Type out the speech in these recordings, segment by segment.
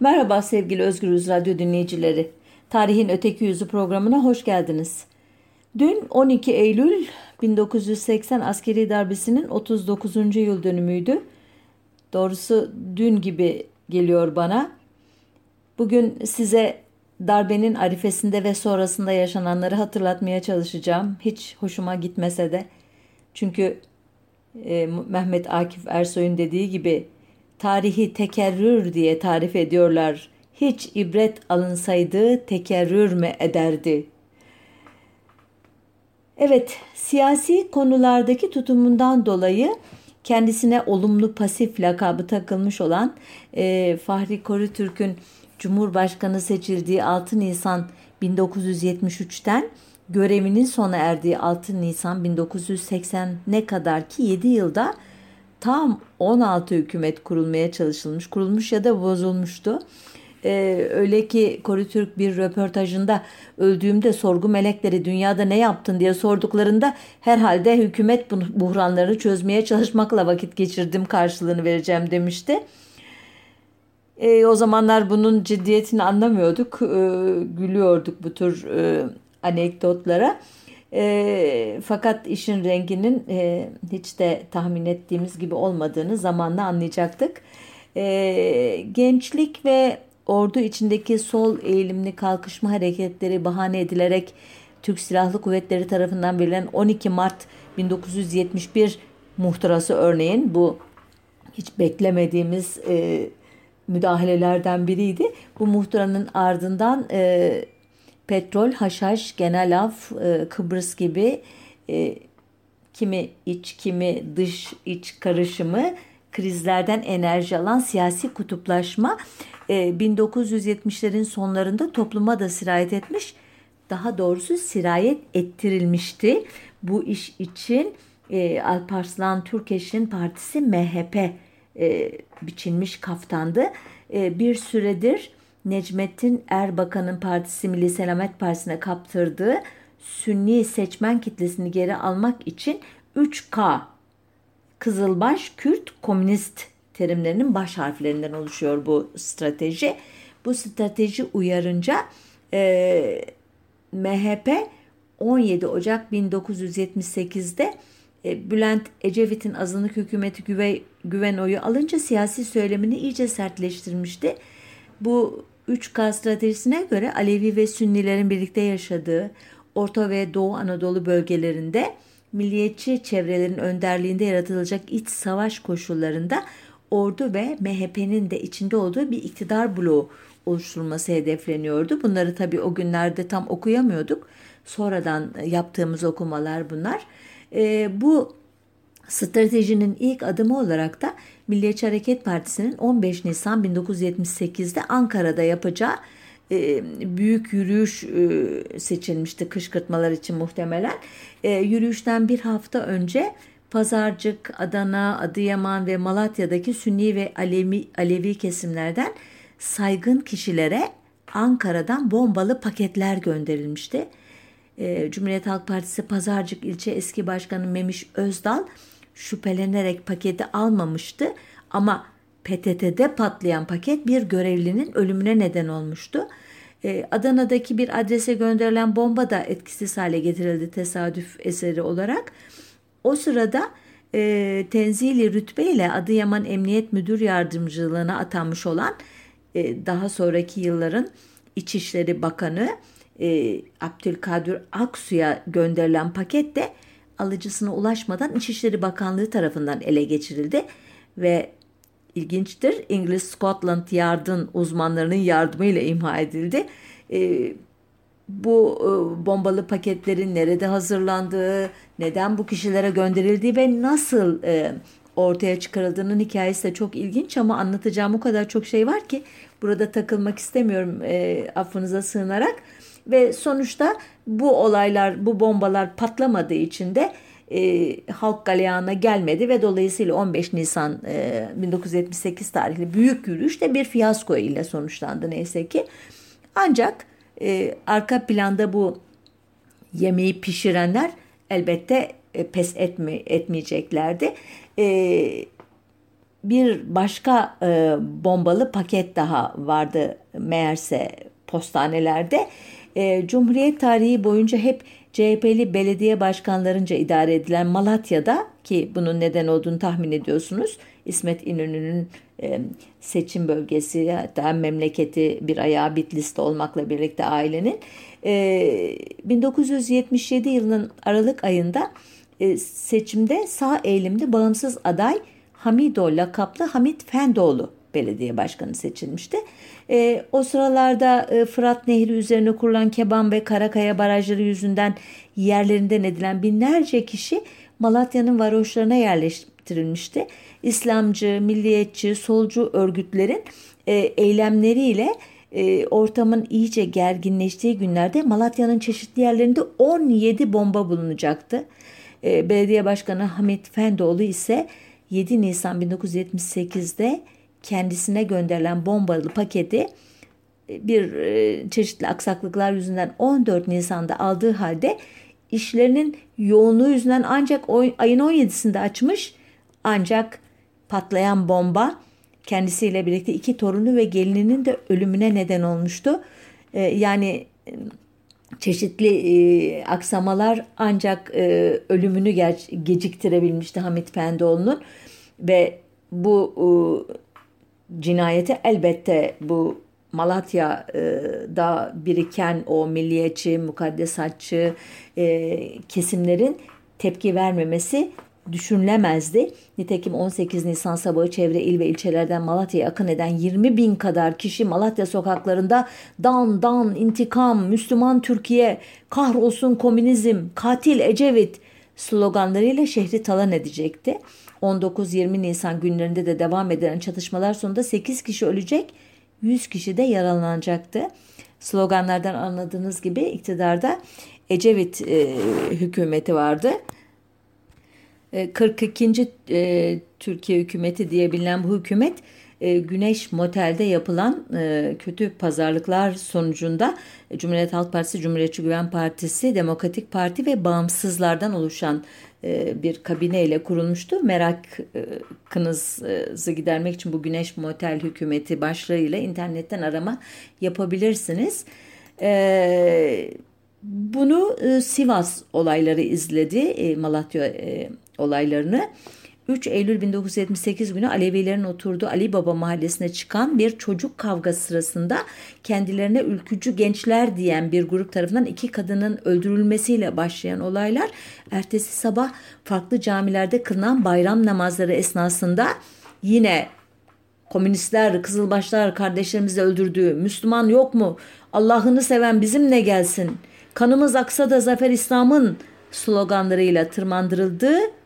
Merhaba sevgili Özgürüz Radyo dinleyicileri. Tarihin Öteki Yüzü programına hoş geldiniz. Dün 12 Eylül 1980 askeri darbesinin 39. yıl dönümüydü. Doğrusu dün gibi geliyor bana. Bugün size darbenin arifesinde ve sonrasında yaşananları hatırlatmaya çalışacağım. Hiç hoşuma gitmese de. Çünkü e, Mehmet Akif Ersoy'un dediği gibi tarihi tekerrür diye tarif ediyorlar. Hiç ibret alınsaydı tekerrür mü ederdi? Evet, siyasi konulardaki tutumundan dolayı kendisine olumlu pasif lakabı takılmış olan e, Fahri Korutürk'ün Cumhurbaşkanı seçildiği 6 Nisan 1973'ten görevinin sona erdiği 6 Nisan 1980 ne kadar ki 7 yılda tam 16 hükümet kurulmaya çalışılmış, kurulmuş ya da bozulmuştu. Ee, öyle ki Korutürk bir röportajında öldüğümde sorgu melekleri dünyada ne yaptın diye sorduklarında herhalde hükümet buhranlarını çözmeye çalışmakla vakit geçirdim karşılığını vereceğim demişti. E, o zamanlar bunun ciddiyetini anlamıyorduk, e, gülüyorduk bu tür e, anekdotlara. E, fakat işin renginin e, hiç de tahmin ettiğimiz gibi olmadığını zamanla anlayacaktık. E, gençlik ve ordu içindeki sol eğilimli kalkışma hareketleri bahane edilerek Türk Silahlı Kuvvetleri tarafından verilen 12 Mart 1971 muhtırası örneğin bu hiç beklemediğimiz e, müdahalelerden biriydi. Bu muhtıranın ardından e, petrol, haşhaş, genel af, e, Kıbrıs gibi e, kimi iç kimi dış iç karışımı krizlerden enerji alan siyasi kutuplaşma e, 1970'lerin sonlarında topluma da sirayet etmiş. Daha doğrusu sirayet ettirilmişti. Bu iş için e, Alparslan Türkeş'in partisi MHP e, biçilmiş kaftandı. E, bir süredir Necmettin Erbakan'ın partisi Milli Selamet Partisi'ne kaptırdığı Sünni seçmen kitlesini geri almak için 3K Kızılbaş, Kürt, Komünist terimlerinin baş harflerinden oluşuyor bu strateji. Bu strateji uyarınca e, MHP 17 Ocak 1978'de e, Bülent Ecevit'in azınlık hükümeti güve, güven oyu alınca siyasi söylemini iyice sertleştirmişti. Bu 3K stratejisine göre Alevi ve Sünnilerin birlikte yaşadığı Orta ve Doğu Anadolu bölgelerinde milliyetçi çevrelerin önderliğinde yaratılacak iç savaş koşullarında ordu ve MHP'nin de içinde olduğu bir iktidar bloğu oluşturulması hedefleniyordu. Bunları tabii o günlerde tam okuyamıyorduk. Sonradan yaptığımız okumalar bunlar. E, bu stratejinin ilk adımı olarak da Milliyetçi Hareket Partisi'nin 15 Nisan 1978'de Ankara'da yapacağı e, büyük yürüyüş e, seçilmişti kışkırtmalar için muhtemelen. E, yürüyüşten bir hafta önce Pazarcık, Adana, Adıyaman ve Malatya'daki Sünni ve Alevi, Alevi kesimlerden saygın kişilere Ankara'dan bombalı paketler gönderilmişti. E, Cumhuriyet Halk Partisi Pazarcık ilçe eski başkanı Memiş Özdal şüphelenerek paketi almamıştı ama PTT'de patlayan paket bir görevlinin ölümüne neden olmuştu. Ee, Adana'daki bir adrese gönderilen bomba da etkisiz hale getirildi tesadüf eseri olarak. O sırada e, tenzili rütbeyle Adıyaman Emniyet Müdür Yardımcılığına atanmış olan e, daha sonraki yılların İçişleri Bakanı e, Abdülkadir Aksu'ya gönderilen paket de alıcısına ulaşmadan İçişleri Bakanlığı tarafından ele geçirildi ve ilginçtir İngiliz Scotland Yard'ın uzmanlarının yardımıyla imha edildi. E, bu e, bombalı paketlerin nerede hazırlandığı, neden bu kişilere gönderildiği ve nasıl e, ortaya çıkarıldığının hikayesi de çok ilginç ama anlatacağım o kadar çok şey var ki burada takılmak istemiyorum e, affınıza sığınarak. Ve sonuçta bu olaylar, bu bombalar patlamadığı için de e, halk galeyana gelmedi ve dolayısıyla 15 Nisan e, 1978 tarihli büyük yürüyüş de bir fiyasko ile sonuçlandı neyse ki. Ancak e, arka planda bu yemeği pişirenler elbette e, pes etme, etmeyeceklerdi. E, bir başka e, bombalı paket daha vardı meğerse postanelerde. E, Cumhuriyet tarihi boyunca hep CHP'li belediye başkanlarınca idare edilen Malatya'da ki bunun neden olduğunu tahmin ediyorsunuz. İsmet İnönü'nün e, seçim bölgesi hatta memleketi bir ayağı Bitlis'te olmakla birlikte ailenin e, 1977 yılının Aralık ayında e, seçimde sağ eğilimli bağımsız aday Hamido lakaplı Hamit Fendoğlu belediye başkanı seçilmişti. E, o sıralarda e, Fırat Nehri üzerine kurulan Keban ve Karakaya barajları yüzünden yerlerinden edilen binlerce kişi Malatya'nın varoşlarına yerleştirilmişti. İslamcı, milliyetçi, solcu örgütlerin e, eylemleriyle e, ortamın iyice gerginleştiği günlerde Malatya'nın çeşitli yerlerinde 17 bomba bulunacaktı. E, belediye Başkanı Hamit Fendoğlu ise 7 Nisan 1978'de kendisine gönderilen bombalı paketi e, bir e, çeşitli aksaklıklar yüzünden 14 Nisan'da aldığı halde işlerinin yoğunluğu yüzünden ancak ayın 17'sinde açmış ancak patlayan bomba kendisiyle birlikte iki torunu ve gelininin de ölümüne neden olmuştu. E, yani çeşitli aksamalar ancak ölümünü geciktirebilmişti Hamit Fendoğlu'nun ve bu cinayeti elbette bu Malatya'da biriken o milliyetçi, mukaddesatçı e, kesimlerin tepki vermemesi düşünülemezdi. Nitekim 18 Nisan sabahı çevre il ve ilçelerden Malatya'ya akın eden 20 bin kadar kişi Malatya sokaklarında dan dan intikam, Müslüman Türkiye, kahrolsun komünizm, katil Ecevit sloganlarıyla şehri talan edecekti. 19-20 Nisan günlerinde de devam eden çatışmalar sonunda 8 kişi ölecek, 100 kişi de yaralanacaktı. Sloganlardan anladığınız gibi iktidarda Ecevit e, hükümeti vardı. 42. E, Türkiye hükümeti diye bilinen bu hükümet e, Güneş Motel'de yapılan e, kötü pazarlıklar sonucunda Cumhuriyet Halk Partisi, Cumhuriyetçi Güven Partisi, Demokratik Parti ve bağımsızlardan oluşan bir kabine ile kurulmuştu. Merakınızı gidermek için bu Güneş Motel hükümeti başlığıyla internetten arama yapabilirsiniz. Bunu Sivas olayları izledi. Malatya olaylarını 3 Eylül 1978 günü Alevilerin oturduğu Ali Baba mahallesine çıkan bir çocuk kavgası sırasında kendilerine ülkücü gençler diyen bir grup tarafından iki kadının öldürülmesiyle başlayan olaylar ertesi sabah farklı camilerde kılınan bayram namazları esnasında yine komünistler, kızılbaşlar kardeşlerimizi öldürdüğü Müslüman yok mu? Allah'ını seven bizimle gelsin. Kanımız aksa da zafer İslam'ın sloganlarıyla tırmandırıldığı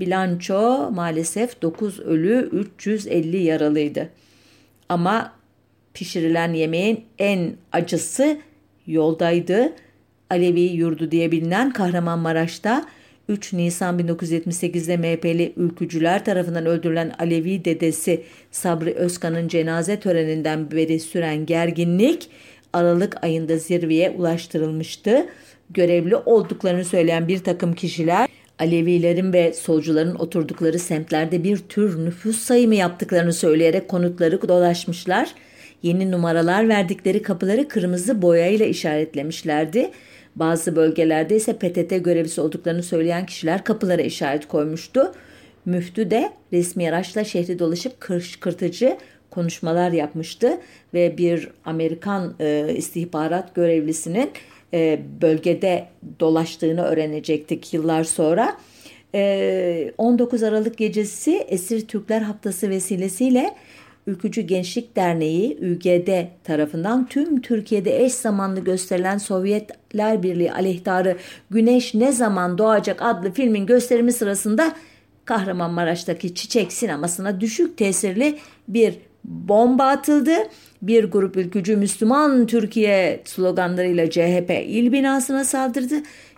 Bilanço maalesef 9 ölü 350 yaralıydı. Ama pişirilen yemeğin en acısı yoldaydı. Alevi yurdu diye bilinen Kahramanmaraş'ta 3 Nisan 1978'de MHP'li ülkücüler tarafından öldürülen Alevi dedesi Sabri Özkan'ın cenaze töreninden beri süren gerginlik Aralık ayında zirveye ulaştırılmıştı. Görevli olduklarını söyleyen bir takım kişiler Alevilerin ve solcuların oturdukları semtlerde bir tür nüfus sayımı yaptıklarını söyleyerek konutları dolaşmışlar. Yeni numaralar verdikleri kapıları kırmızı boyayla işaretlemişlerdi. Bazı bölgelerde ise PTT görevlisi olduklarını söyleyen kişiler kapılara işaret koymuştu. Müftü de resmi araçla şehri dolaşıp kırtıcı konuşmalar yapmıştı ve bir Amerikan e, istihbarat görevlisinin e, bölgede dolaştığını öğrenecektik yıllar sonra. E, 19 Aralık gecesi Esir Türkler Haftası vesilesiyle Ülkücü Gençlik Derneği ÜGD tarafından tüm Türkiye'de eş zamanlı gösterilen Sovyetler Birliği aleyhtarı Güneş Ne Zaman Doğacak adlı filmin gösterimi sırasında Kahramanmaraş'taki Çiçek sinemasına düşük tesirli bir bomba atıldı. Bir grup ülkücü Müslüman Türkiye sloganlarıyla CHP il binasına saldırdı.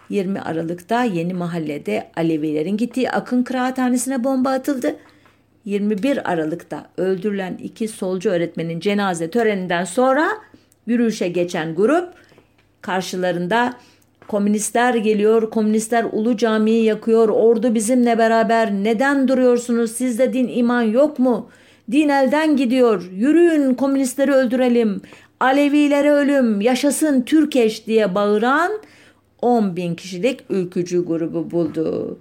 20 Aralık'ta Yeni Mahalle'de Alevilerin gittiği Akın Kıraathanesi'ne bomba atıldı. 21 Aralık'ta öldürülen iki solcu öğretmenin cenaze töreninden sonra yürüyüşe geçen grup karşılarında Komünistler geliyor, komünistler Ulu Cami'yi yakıyor, ordu bizimle beraber. Neden duruyorsunuz? Sizde din iman yok mu? Din elden gidiyor. Yürüyün komünistleri öldürelim. Alevilere ölüm, yaşasın Türkeş diye bağıran 10 bin kişilik ülkücü grubu buldu.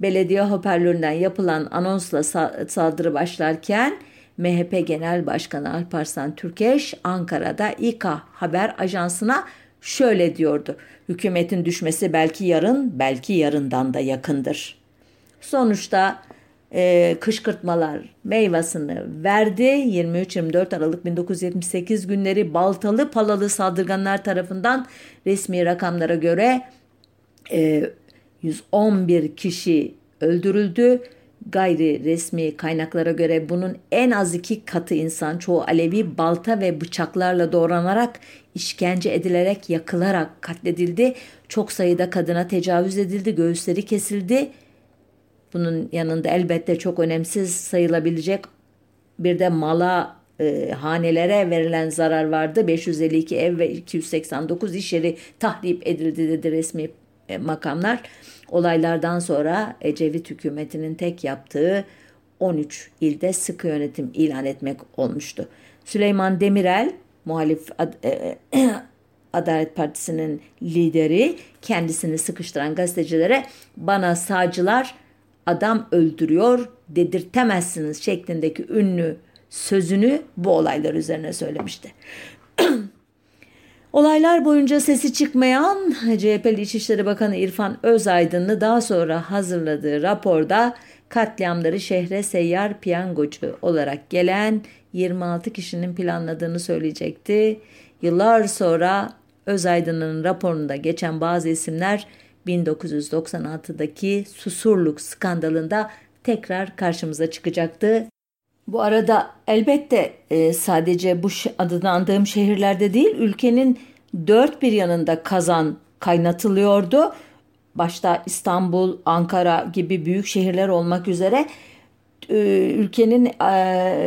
Belediye hoparlöründen yapılan anonsla saldırı başlarken MHP Genel Başkanı Alparslan Türkeş Ankara'da İKA Haber Ajansı'na şöyle diyordu. Hükümetin düşmesi belki yarın, belki yarından da yakındır. Sonuçta e, kışkırtmalar meyvasını verdi. 23-24 Aralık 1978 günleri baltalı palalı saldırganlar tarafından resmi rakamlara göre e, 111 kişi öldürüldü. Gayri resmi kaynaklara göre bunun en az iki katı insan çoğu Alevi balta ve bıçaklarla doğranarak işkence edilerek yakılarak katledildi. Çok sayıda kadına tecavüz edildi, göğüsleri kesildi. Bunun yanında elbette çok önemsiz sayılabilecek bir de mala e, hanelere verilen zarar vardı. 552 ev ve 289 iş yeri tahrip edildi dedi resmi e, makamlar. Olaylardan sonra Ecevit hükümetinin tek yaptığı 13 ilde sıkı yönetim ilan etmek olmuştu. Süleyman Demirel muhalif ad, e, Adalet Partisi'nin lideri kendisini sıkıştıran gazetecilere bana sağcılar adam öldürüyor dedirtemezsiniz şeklindeki ünlü sözünü bu olaylar üzerine söylemişti. Olaylar boyunca sesi çıkmayan CHP'li İçişleri Bakanı İrfan Özaydınlı daha sonra hazırladığı raporda katliamları şehre seyyar piyangocu olarak gelen 26 kişinin planladığını söyleyecekti. Yıllar sonra Özaydın'ın raporunda geçen bazı isimler 1996'daki Susurluk skandalında tekrar karşımıza çıkacaktı. Bu arada elbette e, sadece bu adını andığım şehirlerde değil ülkenin dört bir yanında kazan kaynatılıyordu. Başta İstanbul, Ankara gibi büyük şehirler olmak üzere e, ülkenin e,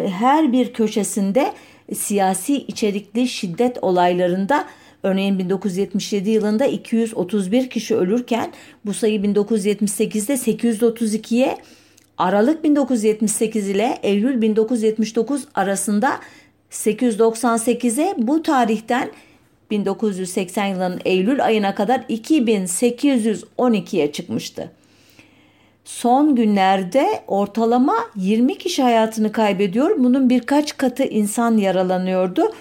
her bir köşesinde siyasi içerikli şiddet olaylarında Örneğin 1977 yılında 231 kişi ölürken bu sayı 1978'de 832'ye Aralık 1978 ile Eylül 1979 arasında 898'e bu tarihten 1980 yılının Eylül ayına kadar 2812'ye çıkmıştı. Son günlerde ortalama 20 kişi hayatını kaybediyor. Bunun birkaç katı insan yaralanıyordu.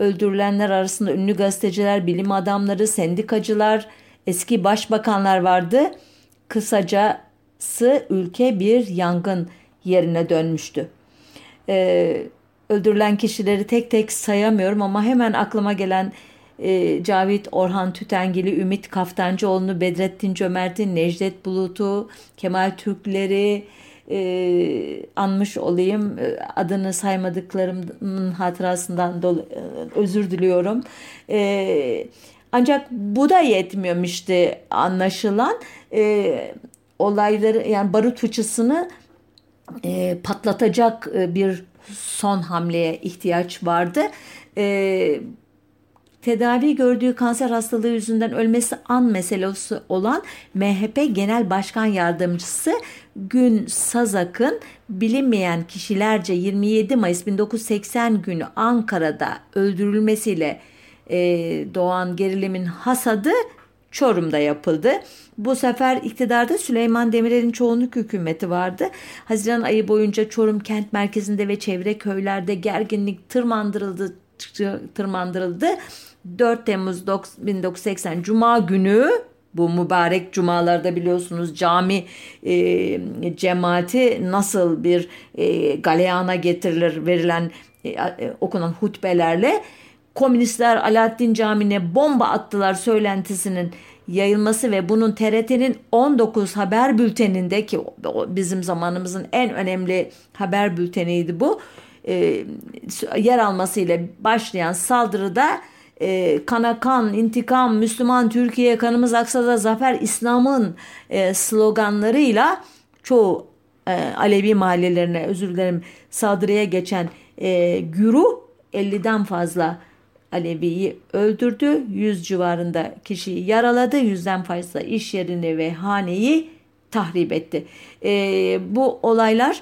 Öldürülenler arasında ünlü gazeteciler, bilim adamları, sendikacılar, eski başbakanlar vardı. Kısacası ülke bir yangın yerine dönmüştü. Ee, öldürülen kişileri tek tek sayamıyorum ama hemen aklıma gelen e, Cavit Orhan Tütengili, Ümit Kaftancıoğlu, Bedrettin Cömert'in, Necdet Bulut'u, Kemal Türkleri, e, anmış olayım. E, adını saymadıklarımın hatırasından dolayı e, özür diliyorum. E, ancak bu da yetmiyormuştu anlaşılan. E, olayları yani barut fıçısını e, patlatacak e, bir son hamleye ihtiyaç vardı. E, tedavi gördüğü kanser hastalığı yüzünden ölmesi an meselesi olan MHP Genel Başkan Yardımcısı Gün Sazak'ın bilinmeyen kişilerce 27 Mayıs 1980 günü Ankara'da öldürülmesiyle e, doğan gerilimin hasadı Çorum'da yapıldı. Bu sefer iktidarda Süleyman Demirel'in çoğunluk hükümeti vardı. Haziran ayı boyunca Çorum kent merkezinde ve çevre köylerde gerginlik tırmandırıldı tırmandırıldı. 4 Temmuz 1980 Cuma günü bu mübarek cumalarda biliyorsunuz cami e, cemaati nasıl bir e, galeyana getirilir verilen e, e, okunan hutbelerle komünistler Alaaddin Camii'ne bomba attılar söylentisinin yayılması ve bunun TRT'nin 19 haber bülteninde ki bizim zamanımızın en önemli haber bülteniydi bu e, yer almasıyla başlayan saldırıda e, kana kan, intikam, Müslüman Türkiye, kanımız aksa da zafer, İslam'ın e, sloganlarıyla çoğu e, Alevi mahallelerine özür dilerim saldırıya geçen e, güruh 50'den fazla Alevi'yi öldürdü. 100 civarında kişiyi yaraladı. Yüzden fazla iş yerini ve haneyi tahrip etti. E, bu olaylar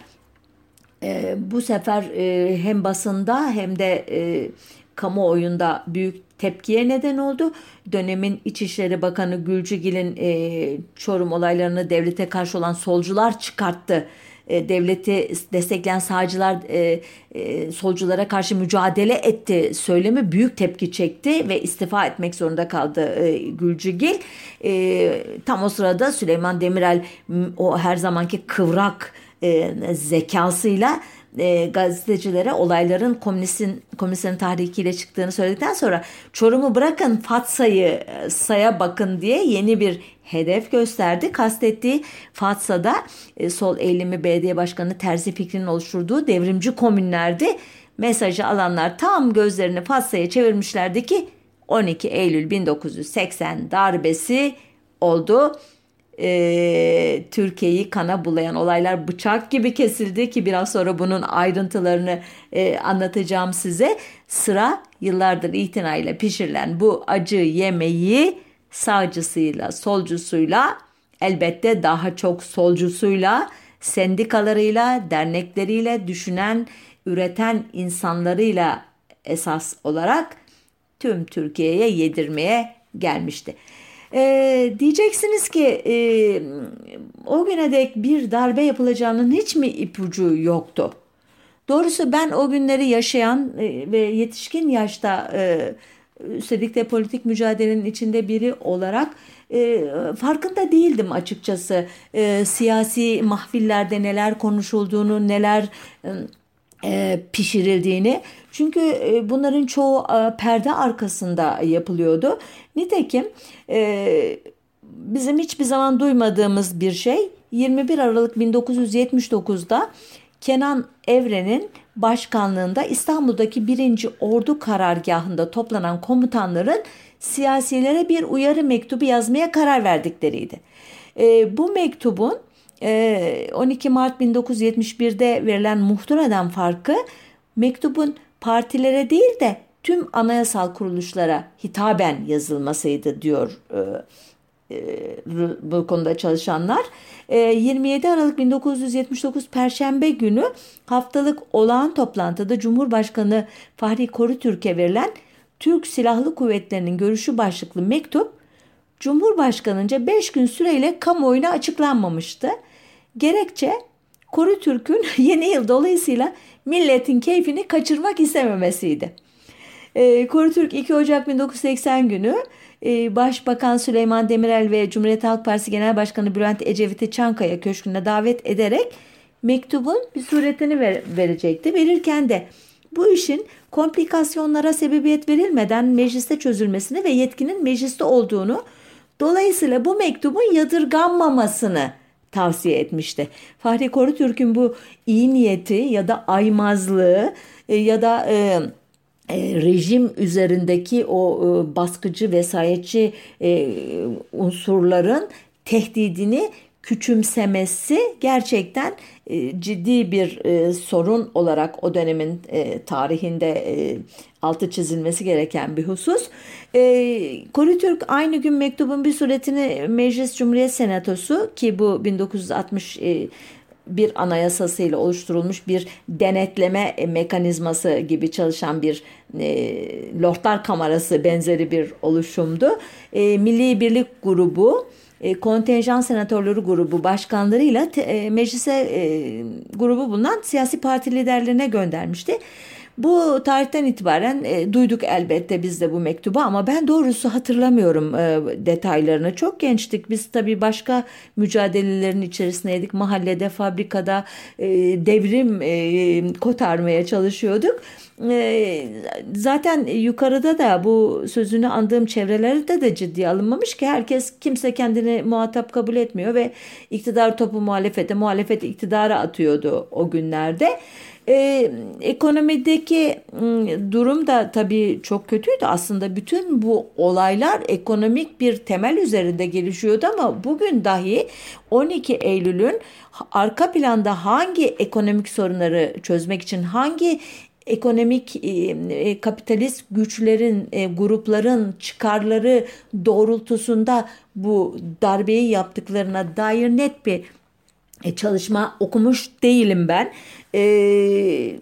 e, bu sefer e, hem basında hem de e, kamuoyunda büyük tepkiye neden oldu. Dönemin İçişleri Bakanı Gülcügil'in e, Çorum olaylarını devlete karşı olan solcular çıkarttı e, devleti destekleyen sağcılar e, e, solculara karşı mücadele etti söylemi büyük tepki çekti ve istifa etmek zorunda kaldı e, Gülcügil. E, tam o sırada Süleyman Demirel o her zamanki kıvrak e, zekasıyla e, gazetecilere olayların komünistin komünistin tahrikiyle çıktığını söyledikten sonra Çorum'u bırakın Fatsa'yı saya bakın diye yeni bir hedef gösterdi. Kastettiği Fatsa'da e, sol eğilimi belediye başkanı Terzi Fikri'nin oluşturduğu devrimci komünlerdi. Mesajı alanlar tam gözlerini Fatsa'ya çevirmişlerdi ki 12 Eylül 1980 darbesi oldu e, Türkiye'yi kana bulayan olaylar bıçak gibi kesildi ki biraz sonra bunun ayrıntılarını e, anlatacağım size. Sıra yıllardır itinayla pişirilen bu acı yemeği sağcısıyla, solcusuyla, elbette daha çok solcusuyla, sendikalarıyla, dernekleriyle, düşünen, üreten insanlarıyla esas olarak tüm Türkiye'ye yedirmeye gelmişti. E, diyeceksiniz ki e, o güne dek bir darbe yapılacağının hiç mi ipucu yoktu? Doğrusu ben o günleri yaşayan e, ve yetişkin yaşta e, üstelik de politik mücadelenin içinde biri olarak e, farkında değildim açıkçası. E, siyasi mahfillerde neler konuşulduğunu, neler e, pişirildiğini. Çünkü e, bunların çoğu e, perde arkasında yapılıyordu. Nitekim e, bizim hiçbir zaman duymadığımız bir şey 21 Aralık 1979'da Kenan Evren'in başkanlığında İstanbul'daki 1. Ordu karargahında toplanan komutanların siyasilere bir uyarı mektubu yazmaya karar verdikleriydi. E, bu mektubun 12 Mart 1971'de verilen muhturadan farkı mektubun partilere değil de tüm anayasal kuruluşlara hitaben yazılmasıydı diyor e, e, bu konuda çalışanlar. 27 e, Aralık 1979 Perşembe günü haftalık olağan toplantıda Cumhurbaşkanı Fahri Korutürk'e verilen Türk Silahlı Kuvvetleri'nin görüşü başlıklı mektup Cumhurbaşkanınca 5 gün süreyle kamuoyuna açıklanmamıştı. Gerekçe Korutürk'ün yeni yıl dolayısıyla milletin keyfini kaçırmak istememesiydi. E, Korutürk 2 Ocak 1980 günü e, Başbakan Süleyman Demirel ve Cumhuriyet Halk Partisi Genel Başkanı Bülent Ecevit'i Çankaya Köşkü'ne davet ederek mektubun bir suretini ver, verecekti. Verirken de bu işin komplikasyonlara sebebiyet verilmeden mecliste çözülmesini ve yetkinin mecliste olduğunu dolayısıyla bu mektubun yadırganmamasını tavsiye etmişti. Fahri Korutürk'ün bu iyi niyeti ya da aymazlığı e, ya da e, e, rejim üzerindeki o e, baskıcı vesayetçi e, unsurların tehdidini küçümsemesi gerçekten e, ciddi bir e, sorun olarak o dönemin e, tarihinde altı çizilmesi gereken bir husus. E, Kori Türk aynı gün mektubun bir suretini Meclis Cumhuriyet Senatosu ki bu 1960 e, bir anayasasıyla oluşturulmuş bir denetleme mekanizması gibi çalışan bir e, Lordlar Kamerası benzeri bir oluşumdu. E, Milli Birlik Grubu e, kontenjan senatörleri grubu başkanlarıyla te, e, meclise e, grubu bulunan siyasi parti liderlerine göndermişti. Bu tarihten itibaren e, duyduk elbette biz de bu mektubu ama ben doğrusu hatırlamıyorum e, detaylarını. Çok gençtik biz tabii başka mücadelelerin içerisindeydik. Mahallede, fabrikada e, devrim e, kotarmaya çalışıyorduk. E, zaten yukarıda da bu sözünü andığım çevrelerde de ciddi alınmamış ki herkes kimse kendini muhatap kabul etmiyor ve iktidar topu muhalefete, muhalefet iktidara atıyordu o günlerde. Ee, ekonomideki durum da tabii çok kötüydü. Aslında bütün bu olaylar ekonomik bir temel üzerinde gelişiyordu ama bugün dahi 12 Eylül'ün arka planda hangi ekonomik sorunları çözmek için hangi ekonomik e, kapitalist güçlerin, e, grupların çıkarları doğrultusunda bu darbeyi yaptıklarına dair net bir e, çalışma okumuş değilim ben. E,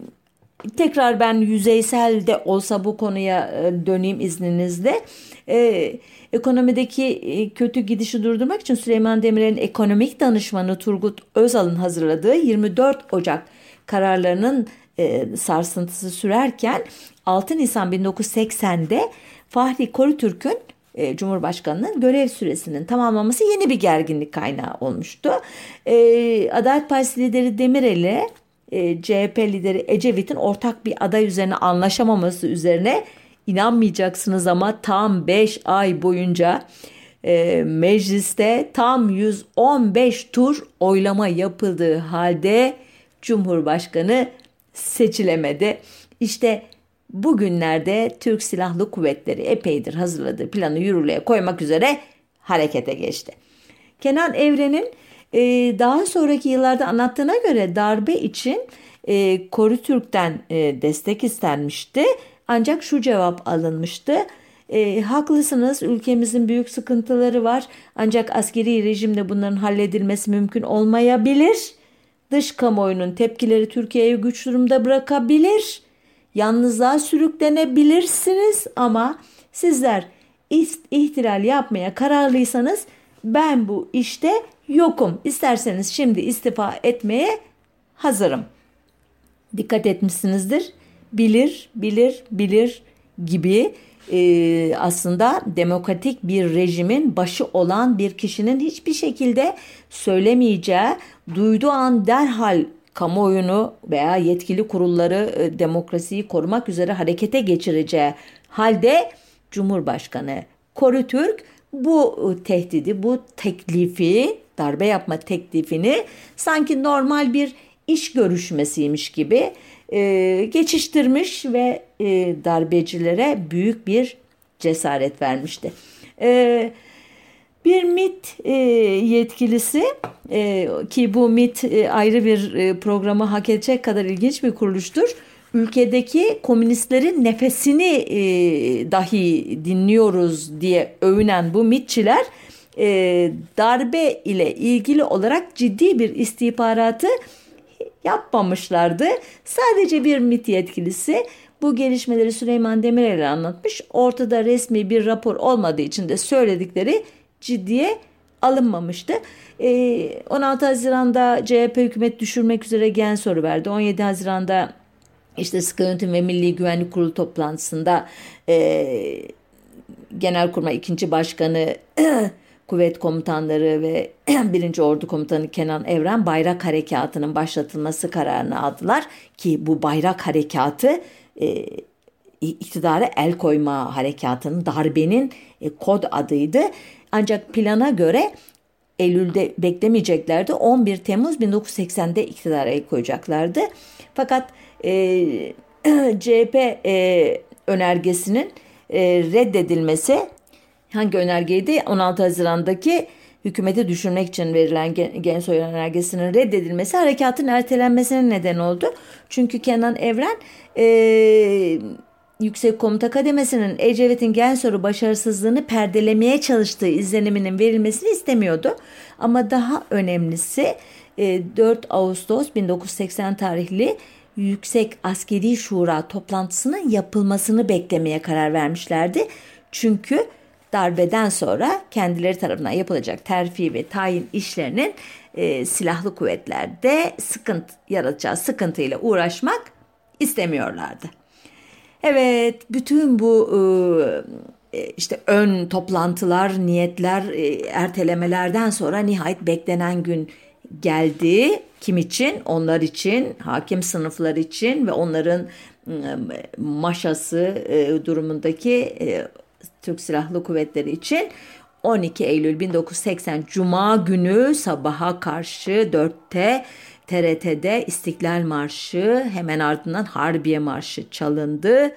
tekrar ben yüzeysel de olsa bu konuya e, döneyim izninizle. E, ekonomideki e, kötü gidişi durdurmak için Süleyman Demirel'in ekonomik danışmanı Turgut Özal'ın hazırladığı 24 Ocak kararlarının e, sarsıntısı sürerken 6 Nisan 1980'de Fahri Korutürk'ün e, Cumhurbaşkanı'nın görev süresinin tamamlaması yeni bir gerginlik kaynağı olmuştu. E, Adalet Partisi lideri Demirel'e e, CHP lideri Ecevit'in ortak bir aday üzerine anlaşamaması üzerine inanmayacaksınız ama tam 5 ay boyunca e, mecliste tam 115 tur oylama yapıldığı halde Cumhurbaşkanı seçilemedi. İşte bugünlerde Türk Silahlı Kuvvetleri epeydir hazırladığı planı yürürlüğe koymak üzere harekete geçti. Kenan Evren'in e, daha sonraki yıllarda anlattığına göre darbe için e, Korutürk'ten e, destek istenmişti. Ancak şu cevap alınmıştı. E, haklısınız ülkemizin büyük sıkıntıları var ancak askeri rejimde bunların halledilmesi mümkün olmayabilir. Dış kamuoyunun tepkileri Türkiye'yi güç durumda bırakabilir. Yalnızlığa sürüklenebilirsiniz ama sizler ihtilal yapmaya kararlıysanız ben bu işte yokum. İsterseniz şimdi istifa etmeye hazırım. Dikkat etmişsinizdir. Bilir, bilir, bilir gibi e, aslında demokratik bir rejimin başı olan bir kişinin hiçbir şekilde söylemeyeceği, duyduğu an derhal kamuoyunu veya yetkili kurulları e, demokrasiyi korumak üzere harekete geçireceği halde Cumhurbaşkanı Koru Türk bu e, tehdidi, bu teklifi, darbe yapma teklifini sanki normal bir iş görüşmesiymiş gibi e, geçiştirmiş ve e, darbecilere büyük bir cesaret vermişti. E, bir MIT e, yetkilisi e, ki bu MIT e, ayrı bir e, programı hak edecek kadar ilginç bir kuruluştur. Ülkedeki komünistlerin nefesini e, dahi dinliyoruz diye övünen bu MITçiler e, darbe ile ilgili olarak ciddi bir istihbaratı yapmamışlardı. Sadece bir MIT yetkilisi bu gelişmeleri Süleyman Demirel'e anlatmış. Ortada resmi bir rapor olmadığı için de söyledikleri ciddiye alınmamıştı. 16 ee, Haziran'da CHP hükümet düşürmek üzere gen soru verdi. 17 Haziran'da işte Sıkı Yönetim ve Milli Güvenlik Kurulu toplantısında e, Genelkurmay 2. Başkanı kuvvet komutanları ve 1. Ordu Komutanı Kenan Evren bayrak harekatının başlatılması kararını aldılar ki bu bayrak harekatı e, iktidara el koyma harekatının darbenin e, kod adıydı. Ancak plana göre Eylül'de beklemeyeceklerdi. 11 Temmuz 1980'de iktidara el koyacaklardı. Fakat e, CHP e, önergesinin e, reddedilmesi hangi önergeydi? 16 Haziran'daki hükümeti düşürmek için verilen Gensoy önergesinin reddedilmesi harekatın ertelenmesine neden oldu. Çünkü Kenan Evren e, Yüksek Komuta Kademesi'nin Ecevit'in Gensoy'u başarısızlığını perdelemeye çalıştığı izleniminin verilmesini istemiyordu. Ama daha önemlisi 4 e, Ağustos 1980 tarihli Yüksek Askeri Şura toplantısının yapılmasını beklemeye karar vermişlerdi. Çünkü darbeden sonra kendileri tarafından yapılacak terfi ve tayin işlerinin e, silahlı kuvvetlerde sıkıntı yaratacağı sıkıntıyla uğraşmak istemiyorlardı. Evet, bütün bu e, e, işte ön toplantılar, niyetler, e, ertelemelerden sonra nihayet beklenen gün geldi. Kim için? Onlar için, hakim sınıflar için ve onların maşası durumundaki Türk Silahlı Kuvvetleri için 12 Eylül 1980 Cuma günü sabaha karşı 4'te TRT'de İstiklal Marşı hemen ardından Harbiye Marşı çalındı.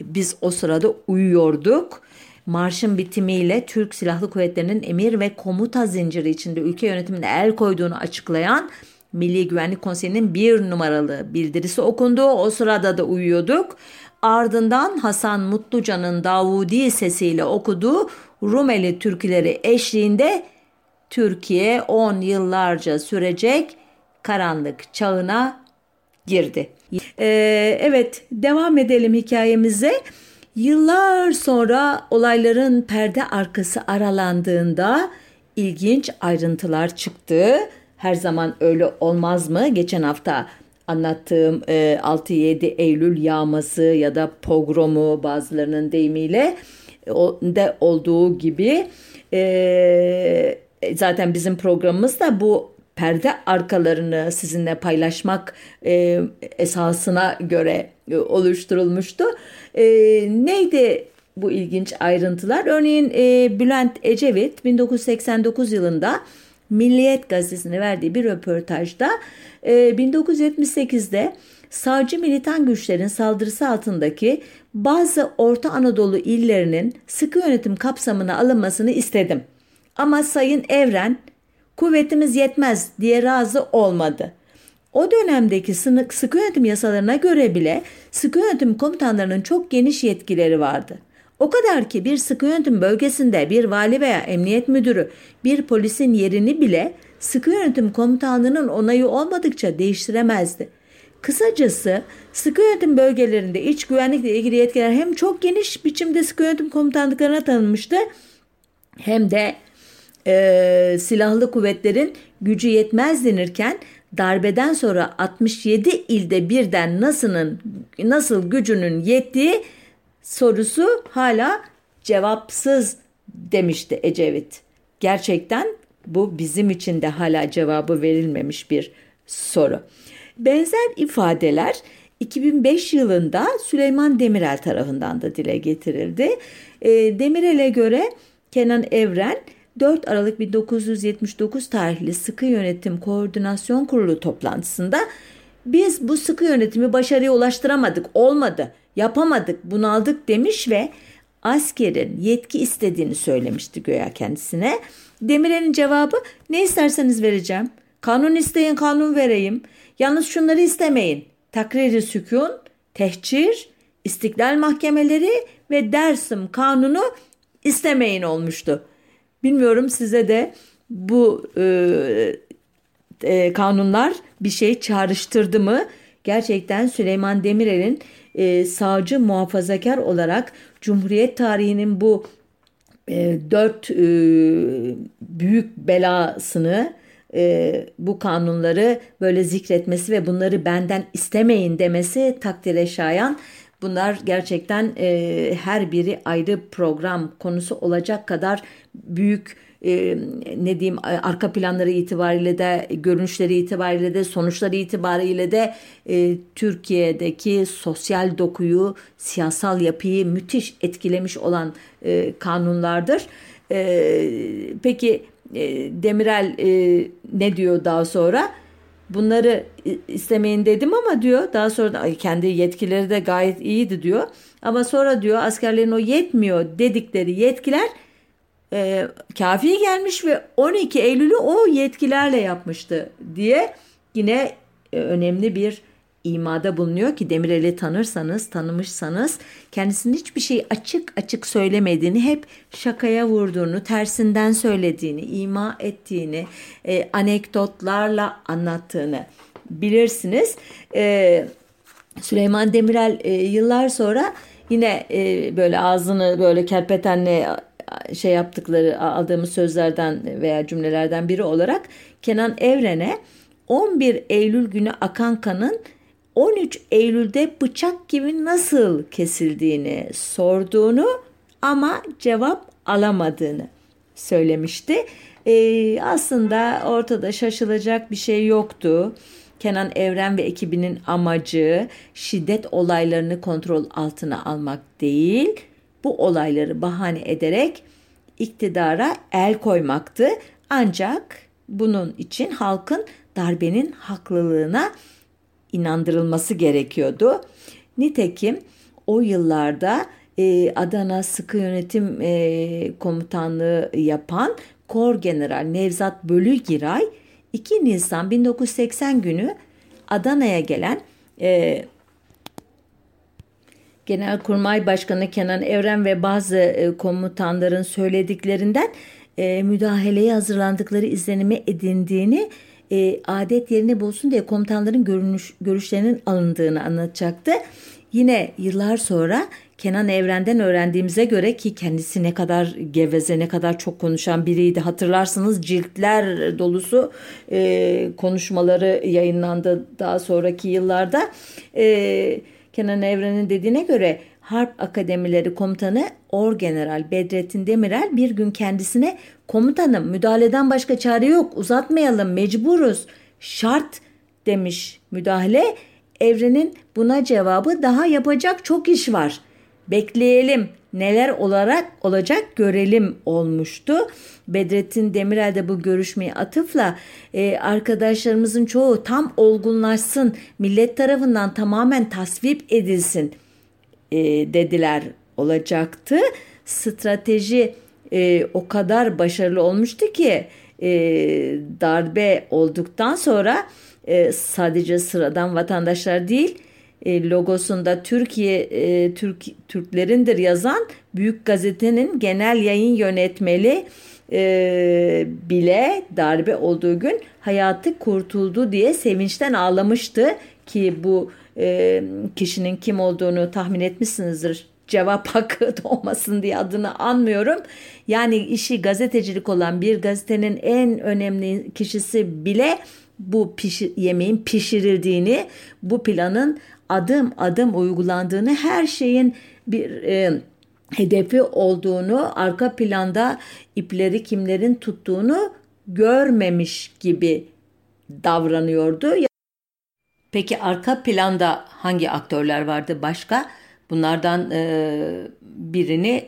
Biz o sırada uyuyorduk. Marşın bitimiyle Türk Silahlı Kuvvetleri'nin emir ve komuta zinciri içinde ülke yönetimine el koyduğunu açıklayan Milli Güvenlik Konseyi'nin bir numaralı bildirisi okundu. O sırada da uyuyorduk. Ardından Hasan Mutlucan'ın Davudi sesiyle okuduğu Rumeli türküleri eşliğinde Türkiye 10 yıllarca sürecek karanlık çağına girdi. Ee, evet devam edelim hikayemize. Yıllar sonra olayların perde arkası aralandığında ilginç ayrıntılar çıktı. Her zaman öyle olmaz mı? Geçen hafta anlattığım e, 6-7 Eylül yağması ya da pogromu bazılarının deyimiyle de olduğu gibi e, zaten bizim programımız da bu perde arkalarını sizinle paylaşmak e, esasına göre e, oluşturulmuştu. E, neydi bu ilginç ayrıntılar? Örneğin e, Bülent Ecevit 1989 yılında Milliyet gazetesine verdiği bir röportajda e, 1978'de sağcı militan güçlerin saldırısı altındaki bazı Orta Anadolu illerinin sıkı yönetim kapsamına alınmasını istedim. Ama Sayın Evren kuvvetimiz yetmez diye razı olmadı. O dönemdeki sıkı yönetim yasalarına göre bile sıkı yönetim komutanlarının çok geniş yetkileri vardı. O kadar ki bir sıkı yönetim bölgesinde bir vali veya emniyet müdürü bir polisin yerini bile sıkı yönetim komutanlığının onayı olmadıkça değiştiremezdi. Kısacası sıkı yönetim bölgelerinde iç güvenlikle ilgili yetkiler hem çok geniş biçimde sıkı yönetim komutanlıklarına tanınmıştı hem de e, silahlı kuvvetlerin gücü yetmez denirken darbeden sonra 67 ilde birden nasılın nasıl gücünün yettiği sorusu hala cevapsız demişti Ecevit. Gerçekten bu bizim için de hala cevabı verilmemiş bir soru. Benzer ifadeler 2005 yılında Süleyman Demirel tarafından da dile getirildi. E, Demirel'e göre Kenan Evren 4 Aralık 1979 tarihli Sıkı Yönetim Koordinasyon Kurulu toplantısında biz bu sıkı yönetimi başarıya ulaştıramadık, olmadı, yapamadık, bunaldık demiş ve askerin yetki istediğini söylemişti göya kendisine. Demirel'in cevabı ne isterseniz vereceğim. Kanun isteyin kanun vereyim. Yalnız şunları istemeyin. Takriri sükun, tehcir, istiklal mahkemeleri ve Dersim kanunu istemeyin olmuştu. Bilmiyorum size de bu e, e, kanunlar bir şey çağrıştırdı mı? Gerçekten Süleyman Demirel'in e, sağcı muhafazakar olarak Cumhuriyet tarihinin bu e, dört e, büyük belasını e, bu kanunları böyle zikretmesi ve bunları benden istemeyin demesi takdire şayan. Bunlar gerçekten e, her biri ayrı program konusu olacak kadar büyük e, ne diyeyim arka planları itibariyle de görünüşleri itibariyle de sonuçları itibariyle de e, Türkiye'deki sosyal dokuyu siyasal yapıyı müthiş etkilemiş olan e, kanunlardır. E, peki e, Demirel e, ne diyor daha sonra? Bunları istemeyin dedim ama diyor daha sonra kendi yetkileri de gayet iyiydi diyor. Ama sonra diyor askerlerin o yetmiyor dedikleri yetkiler e, kafi gelmiş ve 12 Eylül'ü o yetkilerle yapmıştı diye yine e, önemli bir imada bulunuyor ki Demirel'i tanırsanız, tanımışsanız kendisinin hiçbir şey açık açık söylemediğini, hep şakaya vurduğunu, tersinden söylediğini, ima ettiğini, e, anekdotlarla anlattığını bilirsiniz. E, Süleyman Demirel e, yıllar sonra yine e, böyle ağzını böyle kerpetenle şey yaptıkları aldığımız sözlerden veya cümlelerden biri olarak Kenan Evren'e 11 Eylül günü akan kanın 13 Eylül'de bıçak gibi nasıl kesildiğini sorduğunu ama cevap alamadığını söylemişti. Ee, aslında ortada şaşılacak bir şey yoktu. Kenan Evren ve ekibinin amacı şiddet olaylarını kontrol altına almak değil, bu olayları bahane ederek iktidara el koymaktı. Ancak bunun için halkın darbenin haklılığına inandırılması gerekiyordu. Nitekim o yıllarda e, Adana Sıkı Yönetim e, Komutanlığı yapan Kor General Nevzat Bölügiray 2 Nisan 1980 günü Adana'ya gelen e, Genelkurmay Başkanı Kenan Evren ve bazı e, komutanların söylediklerinden e, müdahaleye hazırlandıkları izlenimi edindiğini e, adet yerini bulsun diye komutanların görünüş, görüşlerinin alındığını anlatacaktı. Yine yıllar sonra Kenan Evren'den öğrendiğimize göre ki kendisi ne kadar geveze ne kadar çok konuşan biriydi hatırlarsınız ciltler dolusu e, konuşmaları yayınlandı daha sonraki yıllarda. E, Kenan Evren'in dediğine göre Harp Akademileri Komutanı Orgeneral Bedrettin Demirel bir gün kendisine komutanım müdahaleden başka çare yok uzatmayalım mecburuz şart demiş müdahale. Evrenin buna cevabı daha yapacak çok iş var. Bekleyelim neler olarak olacak görelim olmuştu. Bedrettin Demirel de bu görüşmeyi atıfla e, arkadaşlarımızın çoğu tam olgunlaşsın, millet tarafından tamamen tasvip edilsin e, dediler olacaktı. Strateji e, o kadar başarılı olmuştu ki e, darbe olduktan sonra e, sadece sıradan vatandaşlar değil e, logosunda Türkiye e, Türk Türklerindir yazan büyük gazetenin genel yayın yönetmeli e, bile darbe olduğu gün hayatı kurtuldu diye sevinçten ağlamıştı ki bu e, kişinin kim olduğunu tahmin etmişsinizdir cevap hakkı olmasın diye adını anmıyorum. Yani işi gazetecilik olan bir gazetenin en önemli kişisi bile bu pişir, yemeğin pişirildiğini, bu planın adım adım uygulandığını, her şeyin bir e, hedefi olduğunu, arka planda ipleri kimlerin tuttuğunu görmemiş gibi davranıyordu. Peki arka planda hangi aktörler vardı başka? Bunlardan e, birini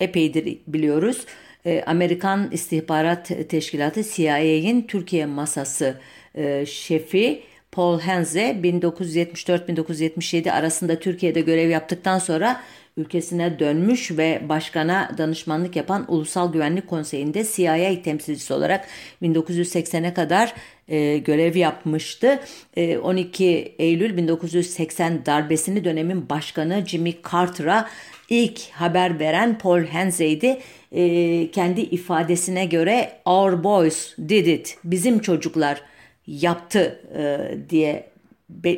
epeydir biliyoruz. E, Amerikan İstihbarat Teşkilatı CIA'nin Türkiye masası e, şefi Paul Henze 1974-1977 arasında Türkiye'de görev yaptıktan sonra ülkesine dönmüş ve başkana danışmanlık yapan Ulusal Güvenlik Konseyi'nde CIA temsilcisi olarak 1980'e kadar e, görev yapmıştı. E, 12 Eylül 1980 darbesini dönemin başkanı Jimmy Carter'a ilk haber veren Paul Henze'ydi. E, kendi ifadesine göre Our boys did it, bizim çocuklar yaptı e, diye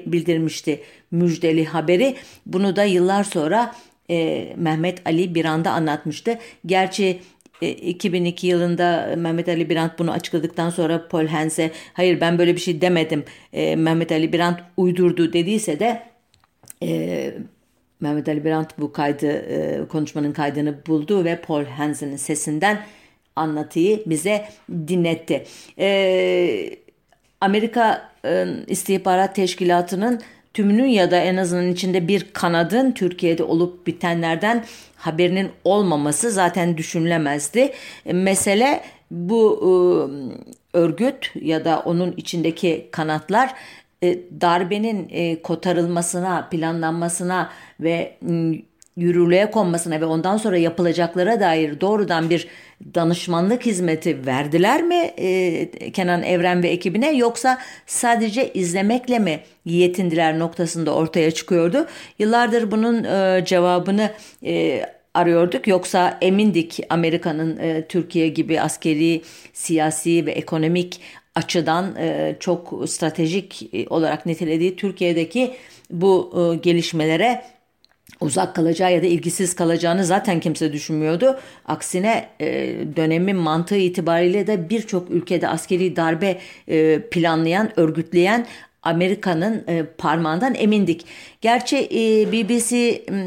bildirmişti müjdeli haberi. Bunu da yıllar sonra e, Mehmet Ali Birand'a anlatmıştı. Gerçi 2002 e, yılında Mehmet Ali Birant bunu açıkladıktan sonra Paul Hens'e hayır ben böyle bir şey demedim e, Mehmet Ali Birant uydurdu dediyse de e, Mehmet Ali Birant bu kaydı e, konuşmanın kaydını buldu ve Paul Hens'in sesinden anlatıyı bize dinletti. E, Amerika e, İstihbarat Teşkilatı'nın tümünün ya da en azından içinde bir kanadın Türkiye'de olup bitenlerden haberinin olmaması zaten düşünülemezdi. E, mesele bu e, örgüt ya da onun içindeki kanatlar e, darbenin e, kotarılmasına, planlanmasına ve yürürlüğe konmasına ve ondan sonra yapılacaklara dair doğrudan bir danışmanlık hizmeti verdiler mi e, Kenan Evren ve ekibine yoksa sadece izlemekle mi yetindiler noktasında ortaya çıkıyordu. Yıllardır bunun e, cevabını e, arıyorduk yoksa emindik Amerika'nın e, Türkiye gibi askeri, siyasi ve ekonomik açıdan e, çok stratejik e, olarak nitelediği Türkiye'deki bu e, gelişmelere uzak kalacağı ya da ilgisiz kalacağını zaten kimse düşünmüyordu. Aksine e, dönemin mantığı itibariyle de birçok ülkede askeri darbe e, planlayan, örgütleyen Amerika'nın e, parmağından emindik. Gerçi e, BBC m,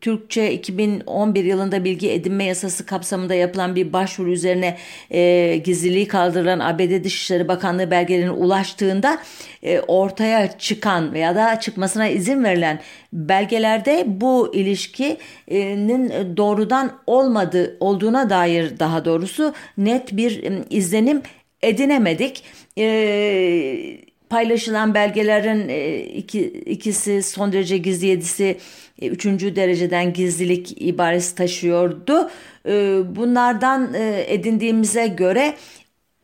Türkçe 2011 yılında bilgi edinme yasası kapsamında yapılan bir başvuru üzerine e, gizliliği kaldırılan ABD Dışişleri Bakanlığı belgelerine ulaştığında e, ortaya çıkan veya da çıkmasına izin verilen belgelerde bu ilişkinin doğrudan olmadığı olduğuna dair daha doğrusu net bir izlenim edinemedik. Eee paylaşılan belgelerin e, iki, ikisi son derece gizli yedisi e, üçüncü dereceden gizlilik ibaresi taşıyordu. E, bunlardan edindiğimize göre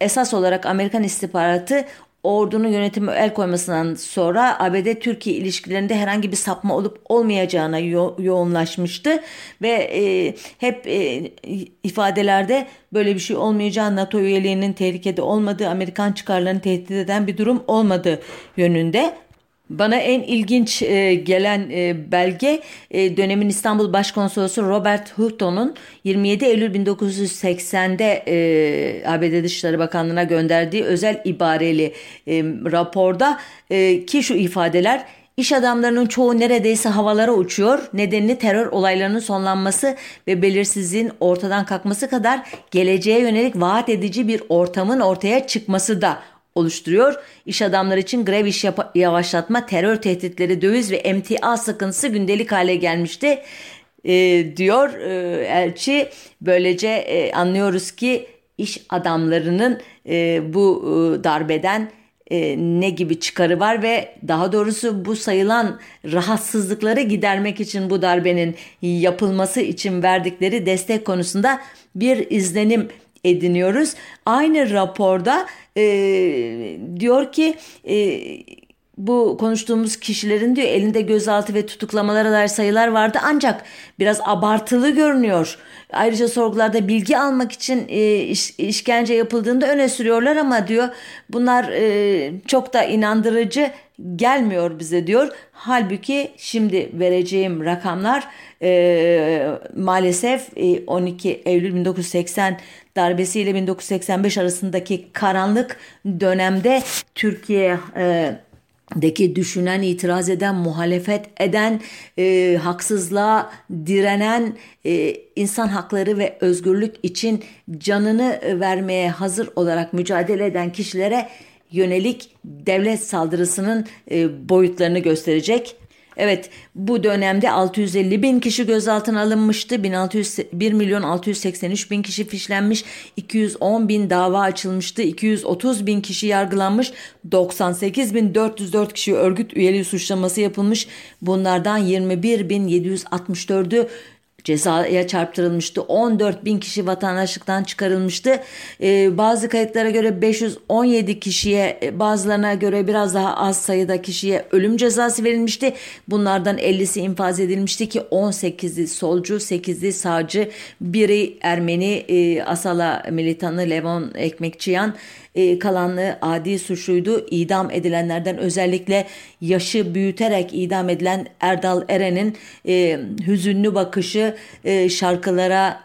esas olarak Amerikan istihbaratı ordunun yönetimi el koymasından sonra ABD-Türkiye ilişkilerinde herhangi bir sapma olup olmayacağına yo- yoğunlaşmıştı. Ve e, hep e, ifadelerde böyle bir şey olmayacağı NATO üyeliğinin tehlikede olmadığı Amerikan çıkarlarını tehdit eden bir durum olmadığı yönünde bana en ilginç e, gelen e, belge e, dönemin İstanbul Başkonsolosu Robert Hutton'un 27 Eylül 1980'de e, ABD Dışişleri Bakanlığı'na gönderdiği özel ibareli e, raporda e, ki şu ifadeler İş adamlarının çoğu neredeyse havalara uçuyor. Nedenini terör olaylarının sonlanması ve belirsizliğin ortadan kalkması kadar geleceğe yönelik vaat edici bir ortamın ortaya çıkması da oluşturuyor. İş adamları için grev iş yavaşlatma, terör tehditleri, döviz ve emtia sıkıntısı gündelik hale gelmişti e, diyor e, elçi. Böylece e, anlıyoruz ki iş adamlarının e, bu e, darbeden e, ne gibi çıkarı var ve daha doğrusu bu sayılan rahatsızlıkları gidermek için bu darbenin yapılması için verdikleri destek konusunda bir izlenim ediniyoruz. Aynı raporda e, diyor ki e, bu konuştuğumuz kişilerin diyor elinde gözaltı ve tutuklamalara dair sayılar vardı ancak biraz abartılı görünüyor. Ayrıca sorgularda bilgi almak için e, iş, işkence yapıldığında öne sürüyorlar ama diyor bunlar e, çok da inandırıcı gelmiyor bize diyor. Halbuki şimdi vereceğim rakamlar e, maalesef e, 12 Eylül 1980 darbesiyle 1985 arasındaki karanlık dönemde Türkiye e, deki düşünen, itiraz eden, muhalefet eden, e, haksızlığa direnen, e, insan hakları ve özgürlük için canını vermeye hazır olarak mücadele eden kişilere yönelik devlet saldırısının e, boyutlarını gösterecek. Evet bu dönemde 650 bin kişi gözaltına alınmıştı. 1600, 1 milyon 683 bin kişi fişlenmiş. 210 bin dava açılmıştı. 230 bin kişi yargılanmış. 98 bin 404 kişi örgüt üyeliği suçlaması yapılmış. Bunlardan 21 bin 764'ü cezaya çarptırılmıştı. 14 bin kişi vatandaşlıktan çıkarılmıştı. Ee, bazı kayıtlara göre 517 kişiye e, bazılarına göre biraz daha az sayıda kişiye ölüm cezası verilmişti. Bunlardan 50'si infaz edilmişti ki 18'i solcu, 8'i sağcı, biri Ermeni e, Asala militanı Levon Ekmekçiyan e, kalanlığı adi suçluydu. İdam edilenlerden özellikle yaşı büyüterek idam edilen Erdal Eren'in e, hüzünlü bakışı e, şarkılara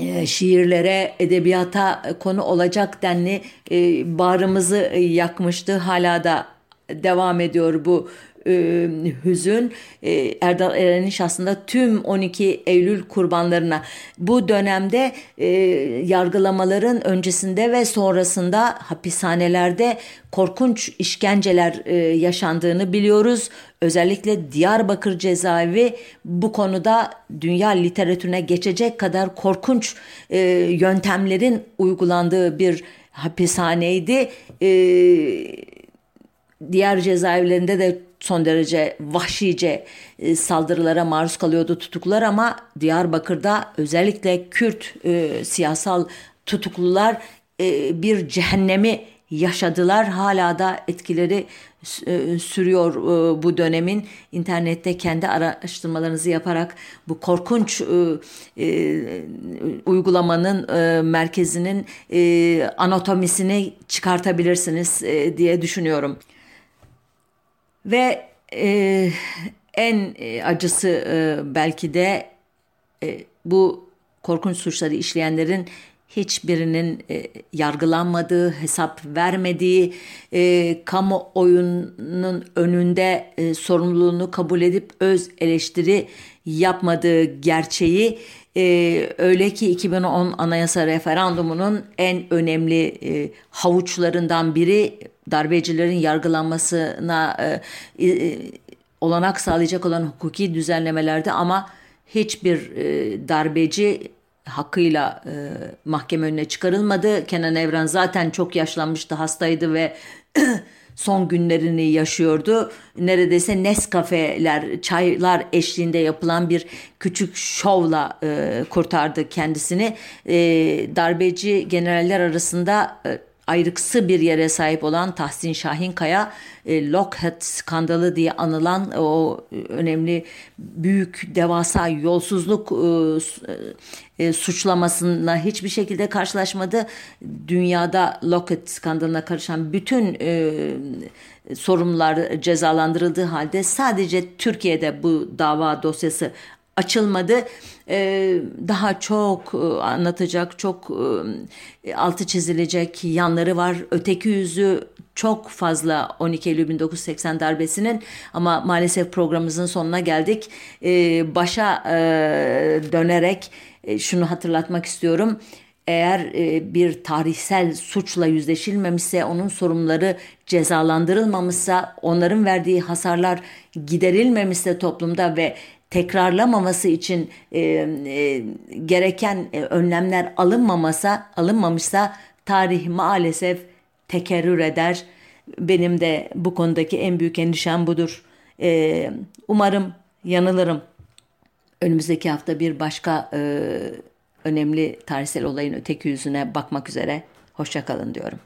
e, şiirlere, edebiyata konu olacak denli e, bağrımızı yakmıştı. Hala da devam ediyor bu e, hüzün e, Erdal Eren'in şahsında tüm 12 Eylül kurbanlarına bu dönemde e, yargılamaların öncesinde ve sonrasında hapishanelerde korkunç işkenceler e, yaşandığını biliyoruz. Özellikle Diyarbakır cezaevi bu konuda dünya literatürüne geçecek kadar korkunç e, yöntemlerin uygulandığı bir hapishaneydi. E, diğer cezaevlerinde de son derece vahşice e, saldırılara maruz kalıyordu tutuklular ama Diyarbakır'da özellikle Kürt e, siyasal tutuklular e, bir cehennemi yaşadılar. Hala da etkileri e, sürüyor e, bu dönemin. internette kendi araştırmalarınızı yaparak bu korkunç uygulamanın merkezinin anatomisini çıkartabilirsiniz diye düşünüyorum. Ve e, en e, acısı e, belki de e, bu korkunç suçları işleyenlerin hiçbirinin e, yargılanmadığı, hesap vermediği, e, kamuoyunun önünde e, sorumluluğunu kabul edip öz eleştiri yapmadığı gerçeği e, öyle ki 2010 Anayasa Referandumu'nun en önemli e, havuçlarından biri darbecilerin yargılanmasına e, e, olanak sağlayacak olan hukuki düzenlemelerde ama hiçbir e, darbeci hakkıyla e, mahkeme önüne çıkarılmadı. Kenan Evren zaten çok yaşlanmıştı, hastaydı ve son günlerini yaşıyordu. Neredeyse Nescafe'ler, çaylar eşliğinde yapılan bir küçük şovla e, kurtardı kendisini. E, darbeci generaller arasında e, ayrıksı bir yere sahip olan Tahsin Şahinkaya e, Lockheed skandalı diye anılan o önemli büyük devasa yolsuzluk e, e, suçlamasıyla hiçbir şekilde karşılaşmadı. Dünyada Lockheed skandalına karışan bütün e, sorumlular cezalandırıldığı halde sadece Türkiye'de bu dava dosyası açılmadı. Ee, daha çok e, anlatacak, çok e, altı çizilecek yanları var. Öteki yüzü çok fazla 12 Eylül 1980 darbesinin ama maalesef programımızın sonuna geldik. Ee, başa e, dönerek şunu hatırlatmak istiyorum eğer bir tarihsel suçla yüzleşilmemişse, onun sorumluları cezalandırılmamışsa, onların verdiği hasarlar giderilmemişse toplumda ve tekrarlamaması için e, e, gereken e, önlemler alınmamasa alınmamışsa tarih maalesef tekerrür eder. Benim de bu konudaki en büyük endişem budur. E, umarım yanılırım. Önümüzdeki hafta bir başka e, önemli tarihsel olayın öteki yüzüne bakmak üzere. Hoşçakalın diyorum.